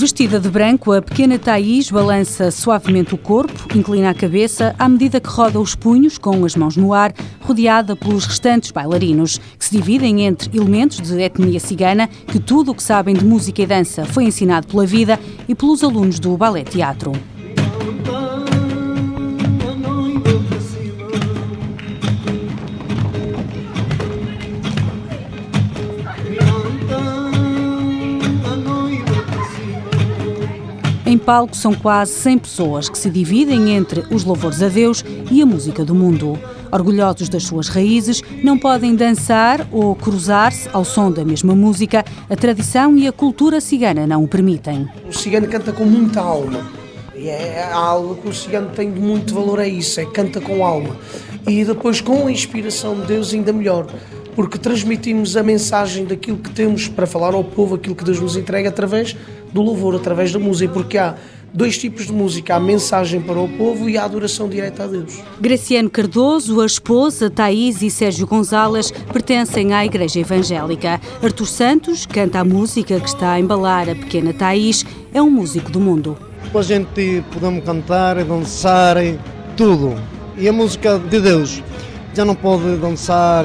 Vestida de branco, a pequena Thaís balança suavemente o corpo, inclina a cabeça à medida que roda os punhos com as mãos no ar, rodeada pelos restantes bailarinos, que se dividem entre elementos de etnia cigana, que tudo o que sabem de música e dança foi ensinado pela vida, e pelos alunos do Ballet Teatro. Palco são quase 100 pessoas que se dividem entre os louvores a Deus e a música do mundo. Orgulhosos das suas raízes, não podem dançar ou cruzar-se ao som da mesma música. A tradição e a cultura cigana não o permitem. O cigano canta com muita alma. E é algo que o cigano tem de muito valor, é isso, é canta com alma. E depois com a inspiração de Deus ainda melhor porque transmitimos a mensagem daquilo que temos para falar ao povo, aquilo que Deus nos entrega através do louvor, através da música, porque há dois tipos de música, a mensagem para o povo e a adoração direta a Deus. Graciano Cardoso, a esposa, Thaís e Sérgio Gonzalez pertencem à Igreja Evangélica. Artur Santos canta a música que está a embalar a pequena Thaís, é um músico do mundo. A gente podemos cantar, dançar, tudo. E a música de Deus já não pode dançar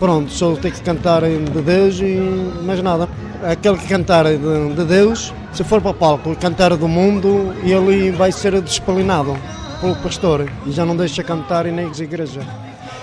pronto, só tem que cantar de Deus e mais nada. Aquele que cantar de, de Deus, se for para o palco cantar do mundo, ele vai ser despalinado pelo pastor e já não deixa cantar em nem igreja.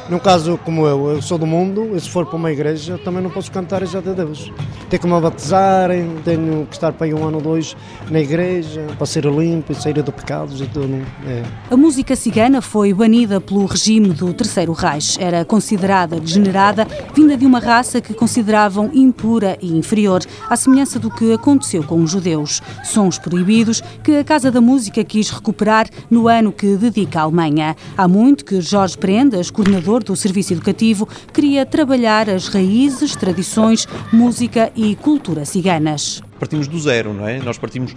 Num caso como eu, eu sou do mundo, e se for para uma igreja, também não posso cantar já de Deus. Tenho que me batizar, tenho que estar para aí um ano ou dois na igreja, para ser limpo e sair de pecados. É. A música cigana foi banida pelo regime do Terceiro Reich. Era considerada degenerada, vinda de uma raça que consideravam impura e inferior, à semelhança do que aconteceu com os judeus. Sons proibidos que a Casa da Música quis recuperar no ano que dedica à Alemanha. Há muito que Jorge Prendas, coordenador do Serviço Educativo, queria trabalhar as raízes, tradições, música e cultura ciganas. Partimos do zero, não é? Nós partimos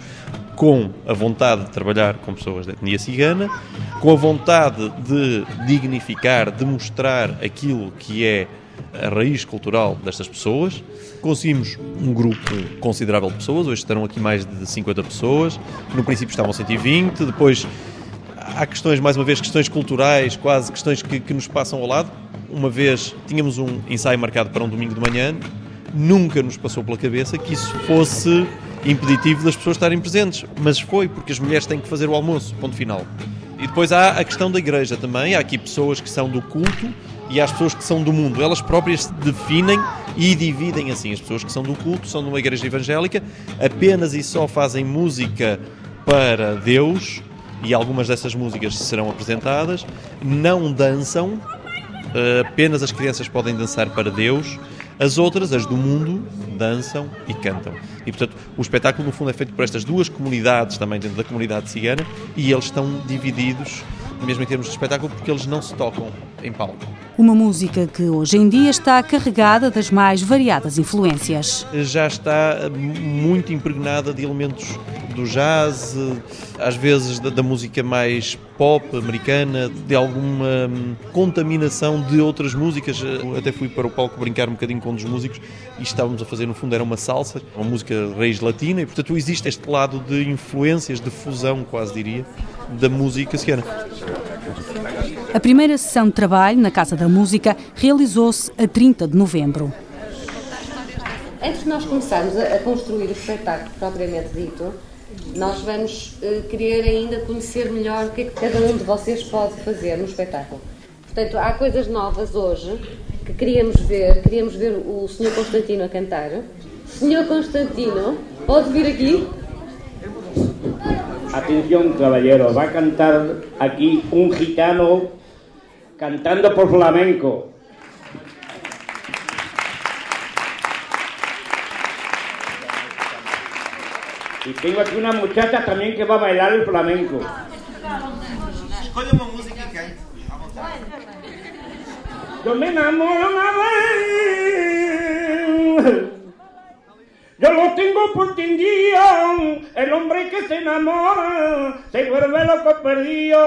com a vontade de trabalhar com pessoas da etnia cigana, com a vontade de dignificar, de mostrar aquilo que é a raiz cultural destas pessoas. Conseguimos um grupo considerável de pessoas, hoje estarão aqui mais de 50 pessoas. No princípio estavam 120, depois há questões, mais uma vez, questões culturais, quase questões que, que nos passam ao lado. Uma vez tínhamos um ensaio marcado para um domingo de manhã, nunca nos passou pela cabeça que isso fosse impeditivo das pessoas estarem presentes, mas foi porque as mulheres têm que fazer o almoço, ponto final. E depois há a questão da igreja também, há aqui pessoas que são do culto e há as pessoas que são do mundo. Elas próprias se definem e dividem assim. As pessoas que são do culto são de uma igreja evangélica, apenas e só fazem música para Deus e algumas dessas músicas serão apresentadas. Não dançam, eh, apenas as crianças podem dançar para Deus. As outras, as do mundo, dançam e cantam. E, portanto, o espetáculo, no fundo, é feito por estas duas comunidades, também dentro da comunidade cigana, e eles estão divididos, mesmo em termos de espetáculo, porque eles não se tocam em palco. Uma música que hoje em dia está carregada das mais variadas influências. Já está muito impregnada de elementos do jazz, às vezes da, da, música mais pop americana, de alguma hum, contaminação de outras músicas. Eu até fui para o palco brincar um bocadinho com um dos músicos e estávamos a fazer, no fundo, era uma salsa, uma música raiz latina, e portanto existe este lado de influências, de fusão, quase diria, da música cigana. A primeira sessão de trabalho na Casa da Música realizou-se a 30 de novembro. Antes de nós começarmos a construir o espetáculo propriamente dito, nós vamos uh, querer ainda conhecer melhor o que é que cada um de vocês pode fazer no espetáculo. Portanto, há coisas novas hoje que queríamos ver. Queríamos ver o Sr. Constantino a cantar. Sr. Constantino, pode vir aqui? Atención, caballero, va a cantar aquí un gitano cantando por flamenco. Y tengo aquí una muchacha también que va a bailar el flamenco. Yo me enamoro una vez. Yo lo tengo por. El hombre que se enamora se vuelve loco perdido.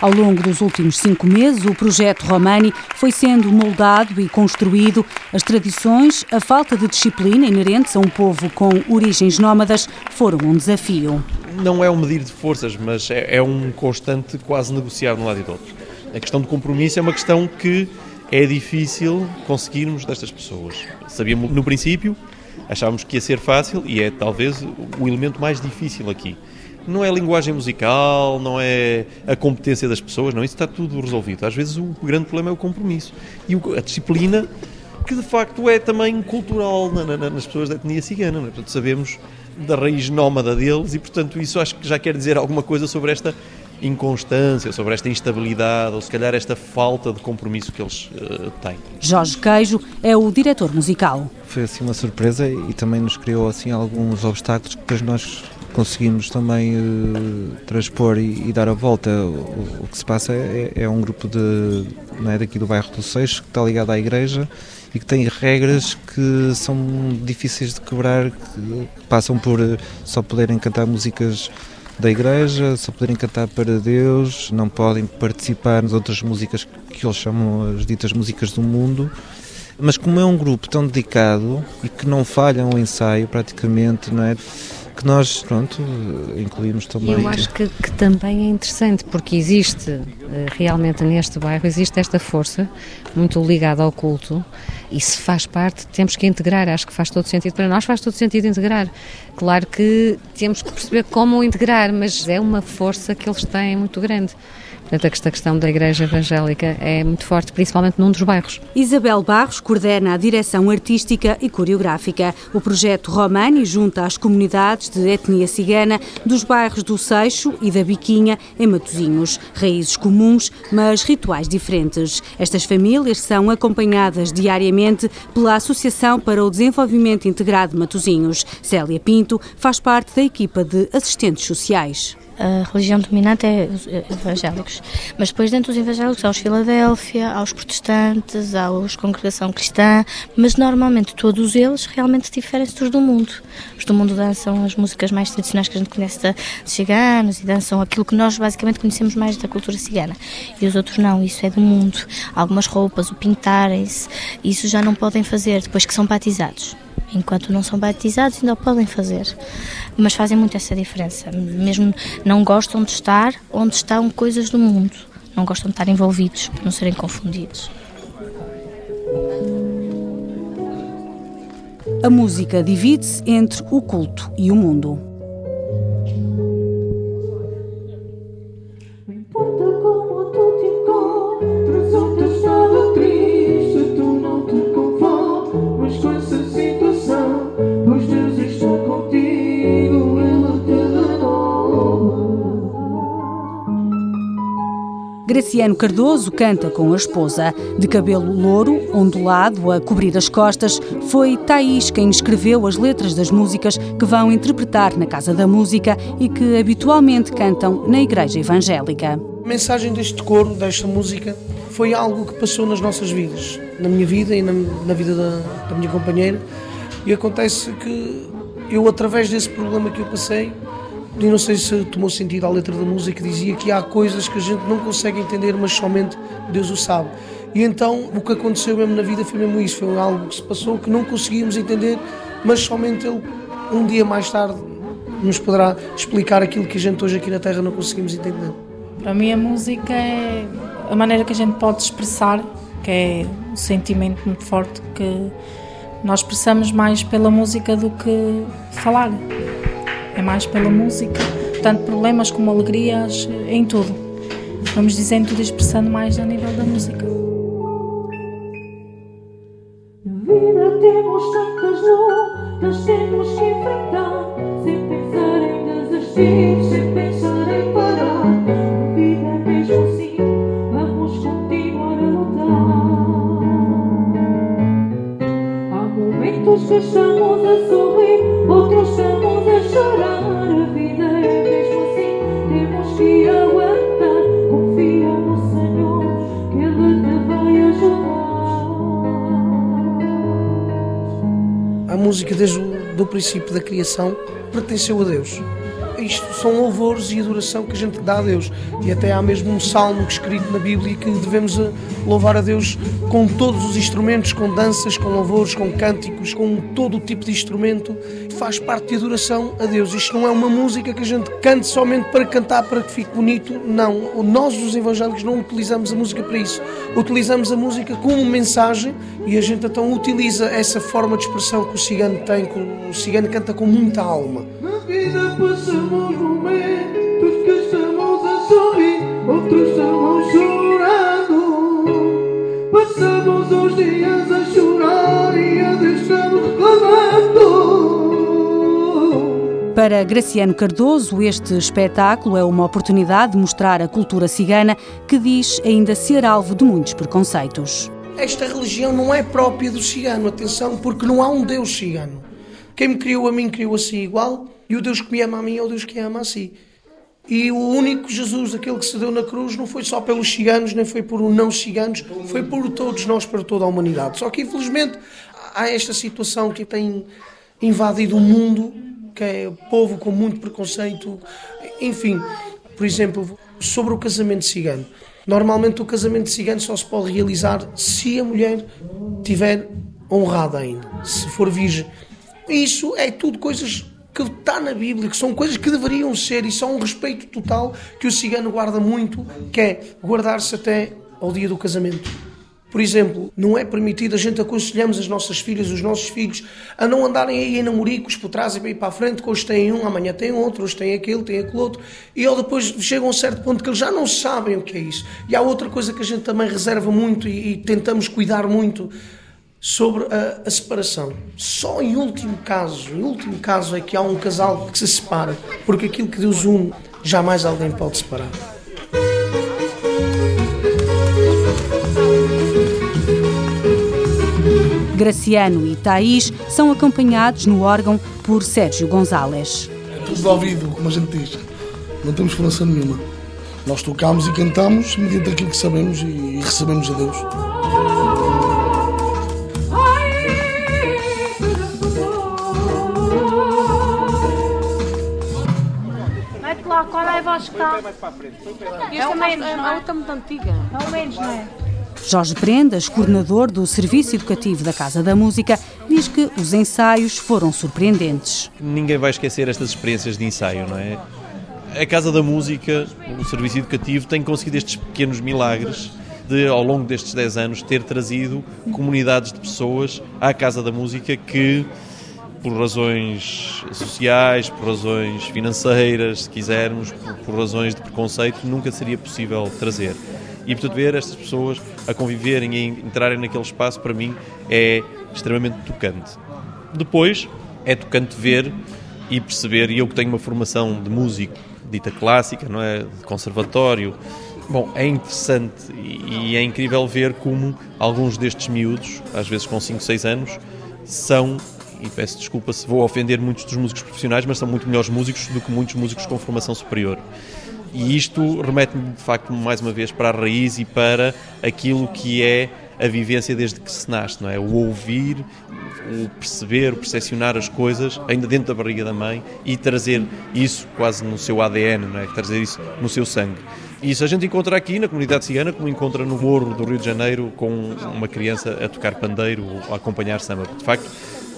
Ao longo dos últimos cinco meses, o projeto Romani foi sendo moldado e construído. As tradições, a falta de disciplina inerentes a um povo com origens nómadas foram um desafio. Não é um medir de forças, mas é, é um constante quase negociar de um lado e do outro. A questão de compromisso é uma questão que é difícil conseguirmos destas pessoas. Sabíamos no princípio, achávamos que ia ser fácil e é talvez o elemento mais difícil aqui. Não é a linguagem musical, não é a competência das pessoas, não, isso está tudo resolvido. Às vezes o grande problema é o compromisso e a disciplina, que de facto é também cultural na, na, nas pessoas da etnia cigana. É? Portanto, sabemos da raiz nómada deles e, portanto, isso acho que já quer dizer alguma coisa sobre esta inconstância, sobre esta instabilidade ou se calhar esta falta de compromisso que eles uh, têm. Jorge Queijo é o diretor musical. Foi assim uma surpresa e também nos criou assim alguns obstáculos que depois nós conseguimos também uh, transpor e, e, dar a volta. O, o que se passa é, é, um grupo de, não é, daqui do bairro do Seixo que está ligado à igreja e que tem regras que são difíceis de quebrar, que passam por uh, só poderem cantar músicas da igreja, só poderem cantar para Deus, não podem participar nas outras músicas que eles chamam as ditas músicas do mundo. Mas como é um grupo tão dedicado e que não falha o ensaio praticamente, não é? que nós, pronto, incluímos também. Eu acho que, que, também é interessante, porque existe, eh, realmente neste bairro, existe esta força muito ligada ao culto se faz parte, temos que integrar, acho que faz todo sentido para nós, faz todo sentido integrar. Claro que temos que perceber como integrar, mas é uma força que eles têm muito grande. Portanto, esta questão da Igreja Evangélica é muito forte, principalmente num dos bairros. Isabel Barros coordena a direção artística e coreográfica. O projeto Romani junta as comunidades de etnia cigana dos bairros do Seixo e da Biquinha, em Matosinhos. Raízes comuns, mas rituais diferentes. Estas famílias são acompanhadas diariamente pela Associação para o Desenvolvimento Integrado de Matosinhos. Célia Pinto faz parte da equipa de assistentes sociais a religião dominante é os evangélicos. Mas depois, dentro dos evangélicos, há os Filadélfia, há os protestantes, há os congregação cristã, mas normalmente todos eles realmente diferem-se dos do mundo. Os do mundo dançam as músicas mais tradicionais que a gente conhece de ciganos e dançam aquilo que nós basicamente conhecemos mais da cultura cigana. E os outros não, isso é do mundo. Algumas roupas, o pintarem-se, isso já não podem fazer depois que são batizados enquanto não são batizados ainda o podem fazer. Mas fazem muito essa diferença. Mesmo não gostam de estar onde estão coisas do mundo. Não gostam de estar envolvidos, para não serem confundidos. A música divide-se entre o culto e o mundo. Graciano Cardoso canta com a esposa. De cabelo louro, ondulado, a cobrir as costas, foi Thaís quem escreveu as letras das músicas que vão interpretar na Casa da Música e que habitualmente cantam na Igreja Evangélica. A mensagem deste coro, desta música, foi algo que passou nas nossas vidas, na minha vida e na, na vida da, da minha companheira. E acontece que eu, através desse problema que eu passei, e não sei se tomou sentido a letra da música, dizia que há coisas que a gente não consegue entender, mas somente Deus o sabe. E então o que aconteceu mesmo na vida foi mesmo isso, foi algo que se passou que não conseguimos entender, mas somente Ele, um dia mais tarde, nos poderá explicar aquilo que a gente hoje aqui na Terra não conseguimos entender. Para mim a música é a maneira que a gente pode expressar, que é um sentimento muito forte que nós expressamos mais pela música do que falar é mais pela música, tanto problemas como alegrias, em tudo. Vamos dizendo tudo expressando mais a nível da música. Na vida temos tantas temos que enfrentar, princípio da criação pertenceu a Deus. Isto são louvores e adoração que a gente dá a Deus. E até há mesmo um salmo escrito na Bíblia que devemos eh, louvar a Deus com todos os instrumentos, com danças, com louvores, com cânticos, com todo o tipo de instrumento. Faz parte de adoração a Deus. Isto não é uma música que a gente cante somente para cantar, para que fique bonito. Não. Nós, os evangélicos, não utilizamos a música para isso. Utilizamos a música como mensagem e a gente então utiliza essa forma de expressão que o cigano tem. que O cigano canta com muita alma. Na vida passamos momentos que estamos a sorrir, outros estamos chorando. Passamos os dias a chorar Para Graciano Cardoso, este espetáculo é uma oportunidade de mostrar a cultura cigana que diz ainda ser alvo de muitos preconceitos. Esta religião não é própria do cigano, atenção, porque não há um Deus cigano. Quem me criou a mim criou assim igual, e o Deus que me ama a mim é o Deus que ama a si. E o único Jesus, aquele que se deu na cruz, não foi só pelos ciganos, nem foi por não ciganos, foi por todos nós, para toda a humanidade. Só que, infelizmente, há esta situação que tem invadido o mundo, que é povo com muito preconceito. Enfim, por exemplo, sobre o casamento cigano. Normalmente o casamento cigano só se pode realizar se a mulher tiver honrada ainda, se for virgem. Isso é tudo coisas que está na Bíblia, que são coisas que deveriam ser e são um respeito total que o cigano guarda muito, que é guardar-se até ao dia do casamento. Por exemplo, não é permitido, a gente aconselhamos as nossas filhas, os nossos filhos, a não andarem aí em namoricos por trás e ir para a frente, que hoje têm um, amanhã têm outro, hoje têm aquele, têm aquele outro, e ou depois chegam a um certo ponto que eles já não sabem o que é isso. E há outra coisa que a gente também reserva muito e, e tentamos cuidar muito sobre a, a separação. Só em último caso, em último caso é que há um casal que se separa, porque aquilo que Deus une, jamais alguém pode separar. Graciano e Thaís são acompanhados no órgão por Sérgio Gonzalez. É tudo de ouvido, como a gente diz. Não temos força nenhuma. Nós tocamos e cantamos mediante aquilo que sabemos e recebemos a Deus. Mete lá, qual é a voz que está? É mais, a outra muito antiga. É o menos, não é? Jorge Prendas, coordenador do Serviço Educativo da Casa da Música, diz que os ensaios foram surpreendentes. Ninguém vai esquecer estas experiências de ensaio, não é? A Casa da Música, o Serviço Educativo, tem conseguido estes pequenos milagres de, ao longo destes 10 anos, ter trazido comunidades de pessoas à Casa da Música que, por razões sociais, por razões financeiras, se quisermos, por, por razões de preconceito, nunca seria possível trazer. E, portanto, ver estas pessoas a conviverem e a entrarem naquele espaço, para mim, é extremamente tocante. Depois, é tocante ver e perceber, e eu que tenho uma formação de músico dita clássica, não é? De conservatório, bom, é interessante e, e é incrível ver como alguns destes miúdos, às vezes com 5, 6 anos, são, e peço desculpa se vou ofender muitos dos músicos profissionais, mas são muito melhores músicos do que muitos músicos com formação superior. E isto remete-me, de facto, mais uma vez para a raiz e para aquilo que é a vivência desde que se nasce, não é? O ouvir, o perceber, o percepcionar as coisas ainda dentro da barriga da mãe e trazer isso quase no seu ADN, não é? Trazer isso no seu sangue. E isso a gente encontra aqui na comunidade cigana, como encontra no Morro do Rio de Janeiro com uma criança a tocar pandeiro ou a acompanhar samba. De facto,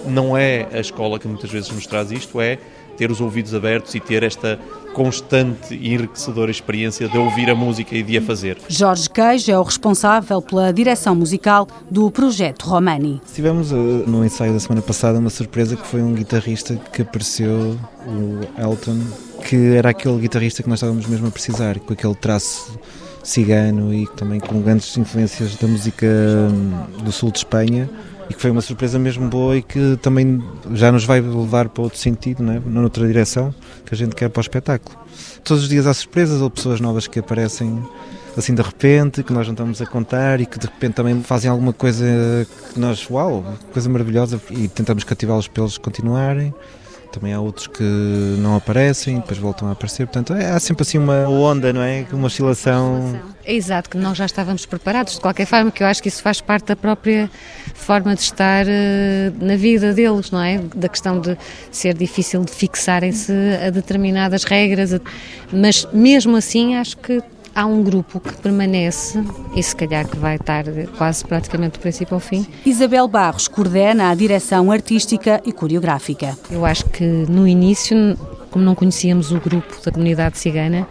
não é a escola que muitas vezes nos traz isto, é ter os ouvidos abertos e ter esta constante e enriquecedora experiência de ouvir a música e de a fazer. Jorge Queijo é o responsável pela direção musical do projeto Romani. Tivemos uh, no ensaio da semana passada uma surpresa que foi um guitarrista que apareceu, o Elton, que era aquele guitarrista que nós estávamos mesmo a precisar, com aquele traço cigano e também com grandes influências da música hum, do sul de Espanha e que foi uma surpresa mesmo boa e que também já nos vai levar para outro sentido, não é? noutra direção que a gente quer para o espetáculo. Todos os dias há surpresas ou pessoas novas que aparecem assim de repente, que nós não estamos a contar e que de repente também fazem alguma coisa que nós, uau, coisa maravilhosa e tentamos cativá-los para eles continuarem. Também há outros que não aparecem depois voltam a aparecer. Portanto, é, há sempre assim uma onda, não é? Uma oscilação É exato, que nós já estávamos preparados, de qualquer forma, que eu acho que isso faz parte da própria forma de estar uh, na vida deles, não é? Da questão de ser difícil de fixarem-se a determinadas regras, mas mesmo assim acho que há um grupo que permanece e se calhar que vai estar quase praticamente do princípio ao fim. Isabel Barros coordena a direção artística e coreográfica. Eu acho que no início, como não conhecíamos o grupo da comunidade cigana,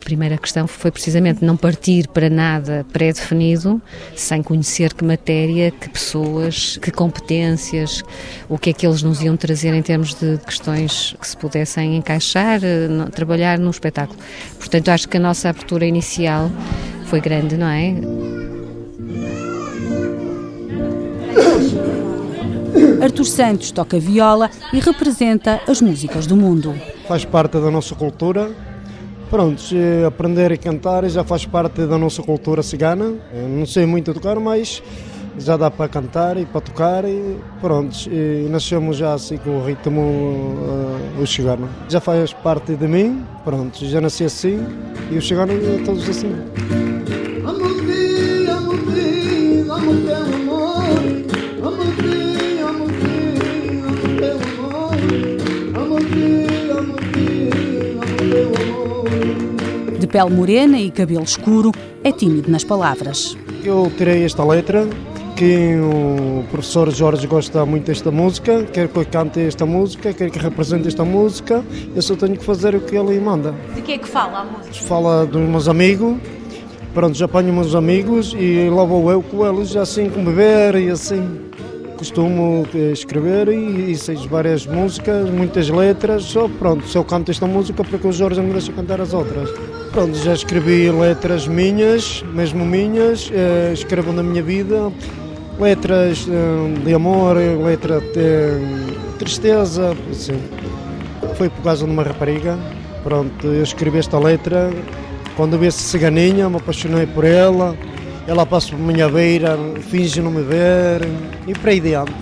a primeira questão foi precisamente não partir para nada pré-definido, sem conhecer que matéria, que pessoas, que competências, o que é que eles nos iam trazer em termos de questões que se pudessem encaixar, eh, trabalhar no espetáculo. Portanto, acho que a nossa abertura inicial foi grande, não é? Artur Santos toca viola e representa as músicas do mundo. Faz parte da nossa cultura, Pronto, aprender a cantar já faz parte da nossa cultura cigana. Eu não sei muito tocar, mas já dá para cantar e para tocar e pronto. E nascemos já assim com o ritmo uh, o cigano. Já faz parte de mim, pronto, já nasci assim e o cigano é todos assim. Pele morena e cabelo escuro, é tímido nas palavras. Eu tirei esta letra, que o professor Jorge gosta muito desta música, quer que eu cante esta música, quer que represente esta música, eu só tenho que fazer o que ele manda. De que é que fala a música? Fala dos meus amigos, pronto, já apanho meus amigos e lá vou eu com eles, assim, com beber e assim costumo eh, escrever e, e várias músicas, muitas letras, só pronto, eu canto esta música porque o Jorge me deixa cantar as outras. Pronto, já escrevi letras minhas, mesmo minhas, eh, escrevo na minha vida, letras eh, de amor, letra de tristeza, assim. Foi por causa de uma rapariga, pronto, eu escrevi esta letra, quando vi essa ciganinha me apaixonei por ela, ela passa por minha beira, finge não me ver e para aí diante,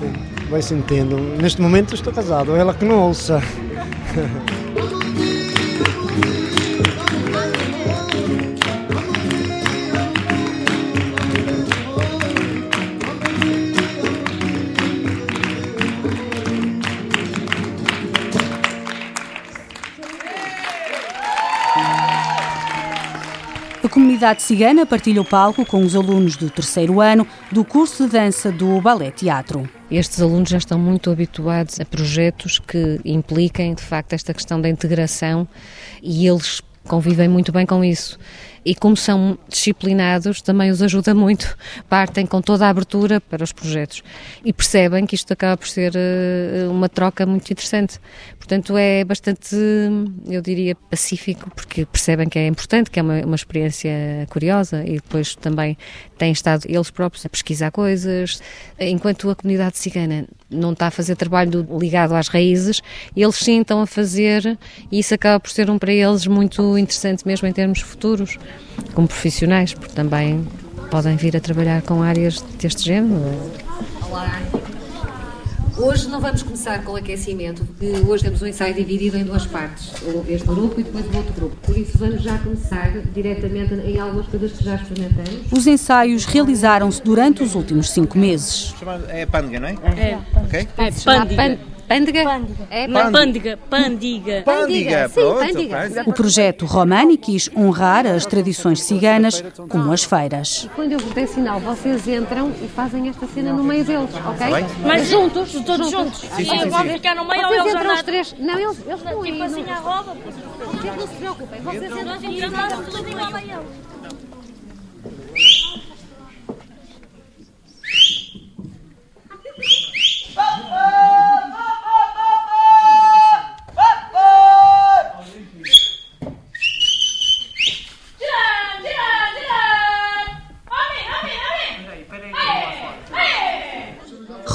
vai sentindo. Neste momento estou casado, ela que não ouça. comunidade cigana partilha o palco com os alunos do terceiro ano do curso de dança do Ballet Teatro. Estes alunos já estão muito habituados a projetos que impliquem, de facto, esta questão da integração e eles convivem muito bem com isso e como são disciplinados, também os ajuda muito, partem com toda a abertura para os projetos e percebem que isto acaba por ser uh, uma troca muito interessante. Portanto, é bastante, eu diria, pacífico, porque percebem que é importante, que é uma, uma experiência curiosa e depois também têm estado eles próprios a pesquisar coisas. Enquanto a comunidade cigana não está a fazer trabalho ligado às raízes, eles sim estão a fazer e isso acaba por ser um para eles muito interessante mesmo em termos futuros como profissionais, porque também podem vir a trabalhar com áreas deste género. Olá. Hoje não vamos começar com o aquecimento, porque hoje temos um ensaio dividido em duas partes, este grupo e depois o outro grupo. Por isso vamos já começar diretamente em algumas coisas que já experimentamos. Os ensaios realizaram-se durante os últimos cinco meses. É pândega, não é? É. Ok? É pândega. Pândega? É não, pândega. Pândega. Pândega, Sim, pândega. O projeto Romani quis honrar as tradições ciganas, como as feiras. E quando eu vos der sinal, vocês entram e fazem esta cena no meio deles, ok? Mas juntos, todos juntos. Sim, sim, sim, vamos ficar no meio ou vocês eles entram os três. Não, eles, eles estão aí. Tipo assim, não- a roda. Vocês não se preocupem. Vocês entram Nós e entramos tudo igual a eles.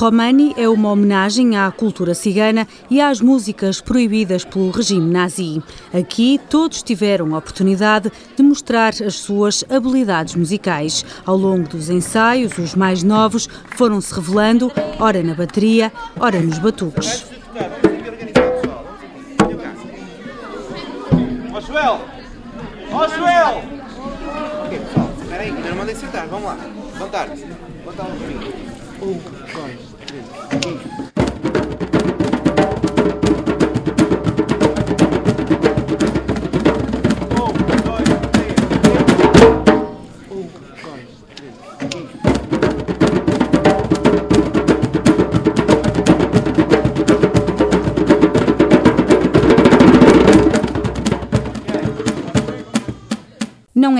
Romani é uma homenagem à cultura cigana e às músicas proibidas pelo regime nazi. Aqui todos tiveram a oportunidade de mostrar as suas habilidades musicais. Ao longo dos ensaios, os mais novos foram se revelando, ora na bateria, ora nos batuques. Ó Joel! Ó Joel! mandem sentar, vamos lá. Levantar um bocadinho. Um,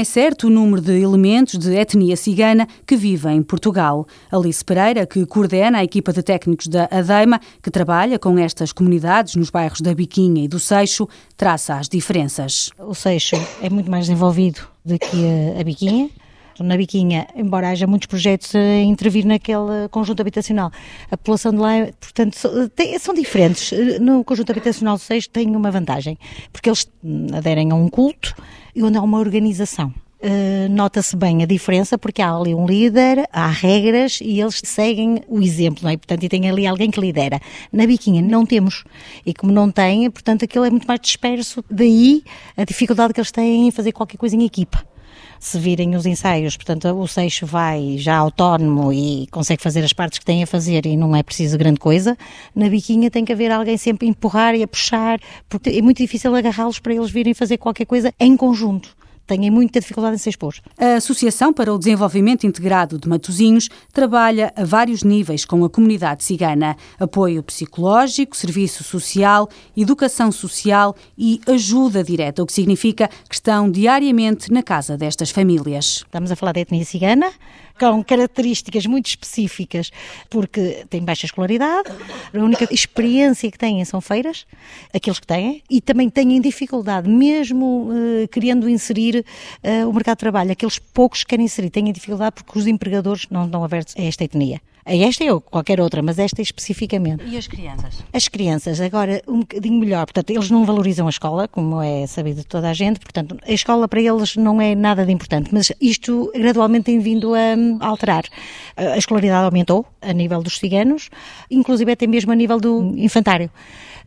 é certo o número de elementos de etnia cigana que vivem em Portugal. Alice Pereira, que coordena a equipa de técnicos da ADEIMA, que trabalha com estas comunidades nos bairros da Biquinha e do Seixo, traça as diferenças. O Seixo é muito mais desenvolvido do que a, Biquinha. Na Biquinha, embora haja muitos projetos a intervir naquele conjunto habitacional, a população de lá, portanto, são diferentes. No conjunto habitacional do Seixo tem uma vantagem, porque eles aderem a um culto e onde há uma organização. Uh, Nota-se bem a diferença porque há ali um líder, há regras e eles seguem o exemplo, não é? Portanto, e tem ali alguém que lidera. Na biquinha não temos. E como não tem, portanto, aquilo é muito mais disperso. Daí a dificuldade que eles têm em fazer qualquer coisa em equipa. Se virem os ensaios, portanto, o Seixo vai já autónomo e consegue fazer as partes que tem a fazer e não é preciso grande coisa. Na biquinha tem que haver alguém sempre a empurrar e a puxar, porque é muito difícil agarrá-los para eles virem fazer qualquer coisa em conjunto. Têm muita dificuldade em se expor. A Associação para o Desenvolvimento Integrado de Matosinhos trabalha a vários níveis com a comunidade cigana: apoio psicológico, serviço social, educação social e ajuda direta, o que significa que estão diariamente na casa destas famílias. Estamos a falar da etnia cigana, com características muito específicas, porque tem baixa escolaridade, a única experiência que têm são feiras, aqueles que têm, e também têm dificuldade, mesmo eh, querendo inserir eh, o mercado de trabalho, aqueles poucos que querem inserir têm dificuldade porque os empregadores não estão abertos a esta etnia. A esta ou qualquer outra, mas esta especificamente. E as crianças? As crianças, agora um bocadinho melhor, portanto, eles não valorizam a escola, como é sabido de toda a gente, portanto, a escola para eles não é nada de importante, mas isto gradualmente tem vindo a hum, alterar. A escolaridade aumentou a nível dos ciganos, inclusive até mesmo a nível do infantário.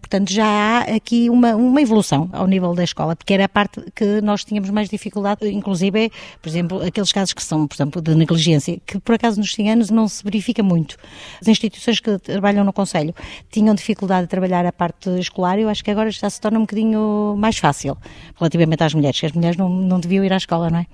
Portanto, já há aqui uma, uma evolução ao nível da escola, porque era a parte que nós tínhamos mais dificuldade, inclusive, por exemplo, aqueles casos que são, por exemplo, de negligência, que por acaso nos ciganos não se verifica muito. As instituições que trabalham no Conselho tinham dificuldade de trabalhar a parte escolar, eu acho que agora já se torna um bocadinho mais fácil, relativamente às mulheres, que as mulheres não, não deviam ir à escola, não é?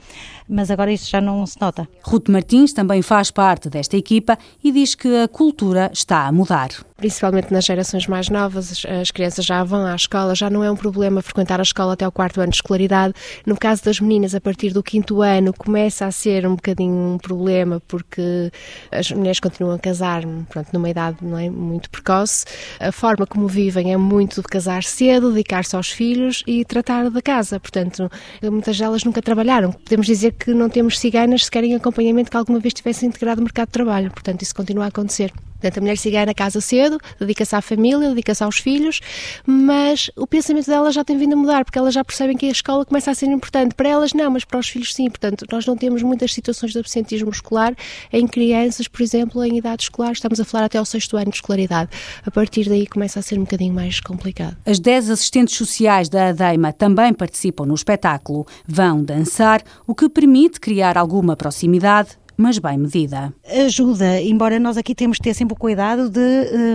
Mas agora isso já não se nota. Ruth Martins também faz parte desta equipa e diz que a cultura está a mudar. Principalmente nas gerações mais novas, as, as crianças já vão à escola, já não é um problema frequentar a escola até o quarto ano de escolaridade. No caso das meninas, a partir do quinto ano, começa a ser um bocadinho um problema, porque as mulheres continuam a casar, pronto, numa idade não é, muito precoce. A forma como vivem é muito de casar cedo, dedicar-se aos filhos e tratar da casa. Portanto, muitas delas nunca trabalharam. Podemos dizer que não temos ciganas sequer em acompanhamento que alguma vez tivessem integrado o mercado de trabalho. Portanto, isso continua a acontecer. Portanto, a mulher cigana casa cedo, dedica-se à família, dedica-se aos filhos, mas o pensamento delas já tem vindo a mudar, porque elas já percebem que a escola começa a ser importante. Para elas não, mas para os filhos sim. Portanto, nós não temos muitas situações de absentismo escolar em crianças, por exemplo, em idade escolar. Estamos a falar até ao sexto ano de escolaridade. A partir daí começa a ser um bocadinho mais complicado. As 10 assistentes sociais da ADEIMA também participam no espetáculo. Vão dançar, o que permite criar alguma proximidade, mas bem medida. Ajuda, embora nós aqui temos de ter sempre o cuidado de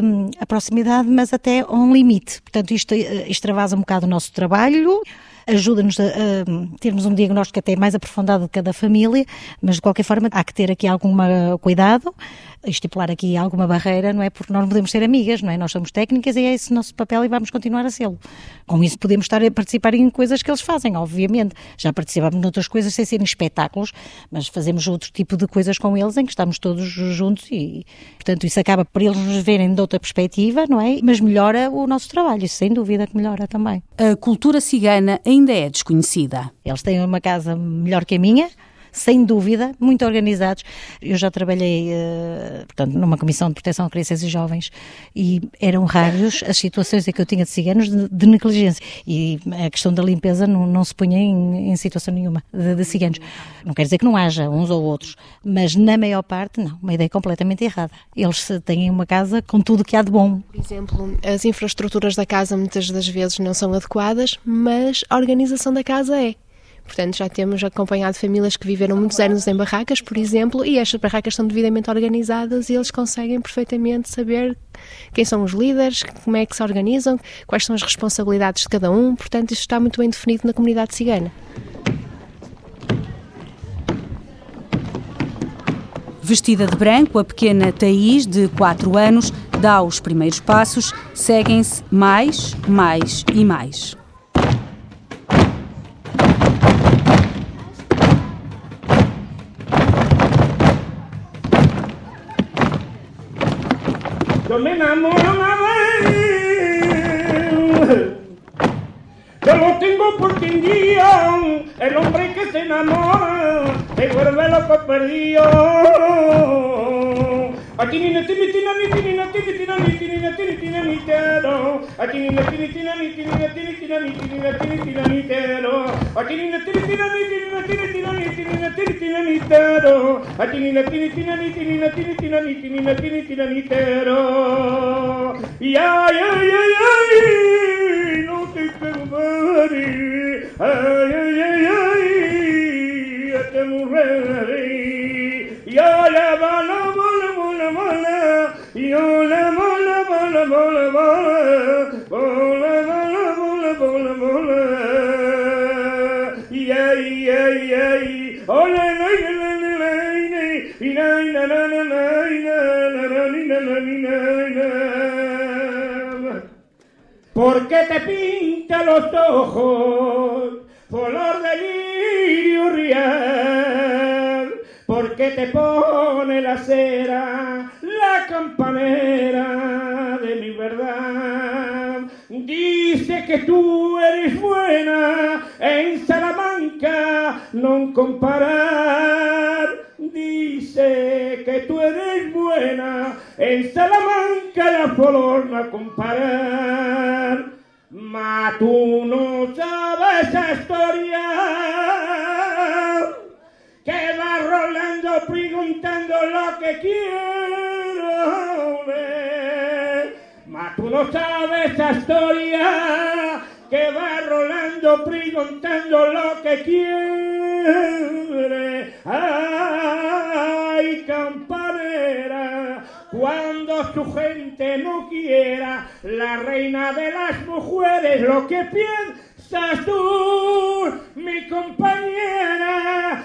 hum, a proximidade, mas até a um limite. Portanto, isto eh, extravasa um bocado o nosso trabalho. Ajuda-nos a, a termos um diagnóstico até mais aprofundado de cada família, mas de qualquer forma há que ter aqui algum cuidado, estipular aqui alguma barreira, não é? Porque nós não podemos ser amigas, não é? Nós somos técnicas e é esse o nosso papel e vamos continuar a sê-lo. Com isso podemos estar a participar em coisas que eles fazem, obviamente. Já participamos noutras coisas sem serem espetáculos, mas fazemos outro tipo de coisas com eles em que estamos todos juntos e, portanto, isso acaba por eles nos verem de outra perspectiva, não é? Mas melhora o nosso trabalho, sem dúvida que melhora também. A cultura cigana ainda é desconhecida. Eles têm uma casa melhor que a minha, sem dúvida, muito organizados. Eu já trabalhei, uh, portanto, numa comissão de proteção a crianças e jovens e eram raros as situações em que eu tinha de ciganos de, de negligência e a questão da limpeza não, não se punha em, em situação nenhuma de, de, ciganos. Não quer dizer que não haja uns ou outros, mas na maior parte, não, uma ideia completamente errada. Eles têm uma casa com tudo que há de bom. Por exemplo, as infraestruturas da casa muitas das vezes não são adequadas, mas a organização da casa é. Portanto, já temos acompanhado famílias que viveram muitos anos em barracas, por exemplo, e estas barracas estão devidamente organizadas e eles conseguem perfeitamente saber quem são os líderes, como é que se organizam, quais são as responsabilidades de cada um. Portanto, isto está muito bem definido na comunidade cigana. Vestida de branco, a pequena Thaís, de 4 anos, dá os primeiros passos, seguem-se mais, mais e mais. Me enamoro una vez. Yo lo tengo porque un día el hombre que se enamora se vuelve loco perdido. Ni tini tina ni tini na tini tina ni tini na tini tina ni tero. Ni tini tina ni tini na tini tina ni tini na tini tina ni tero. Ni tini tina ni tini na tini tina ni tini na tini tina ni tero. Ni tini tina ni tini na tini tina ni tini na tini tina ni tero. Y ay ay ay ay no te perdones. Ay ay ay ay te la bala bala bala bala. Y hola, bola, bola, bola, bola, bola, bola, bola, bola, bola. Y ay, ay, ay, hola, la, la, la, la, la, y la, y la, la, la, la, y la, la, la, la, ¿Por qué te pinta los ojos color de lirio real? ¿Por qué te pone la cera? Campanera de mi verdad? Dice que tú eres buena en Salamanca, no comparar. Dice que tú eres buena en Salamanca, la flor no comparar. Ma tú no sabes esa historia que va rolando preguntando lo que quiero no sabe esa historia que va rolando preguntando lo que quiere. Ay, campanera, cuando su gente no quiera, la reina de las mujeres, lo que piensas tú, mi compañera.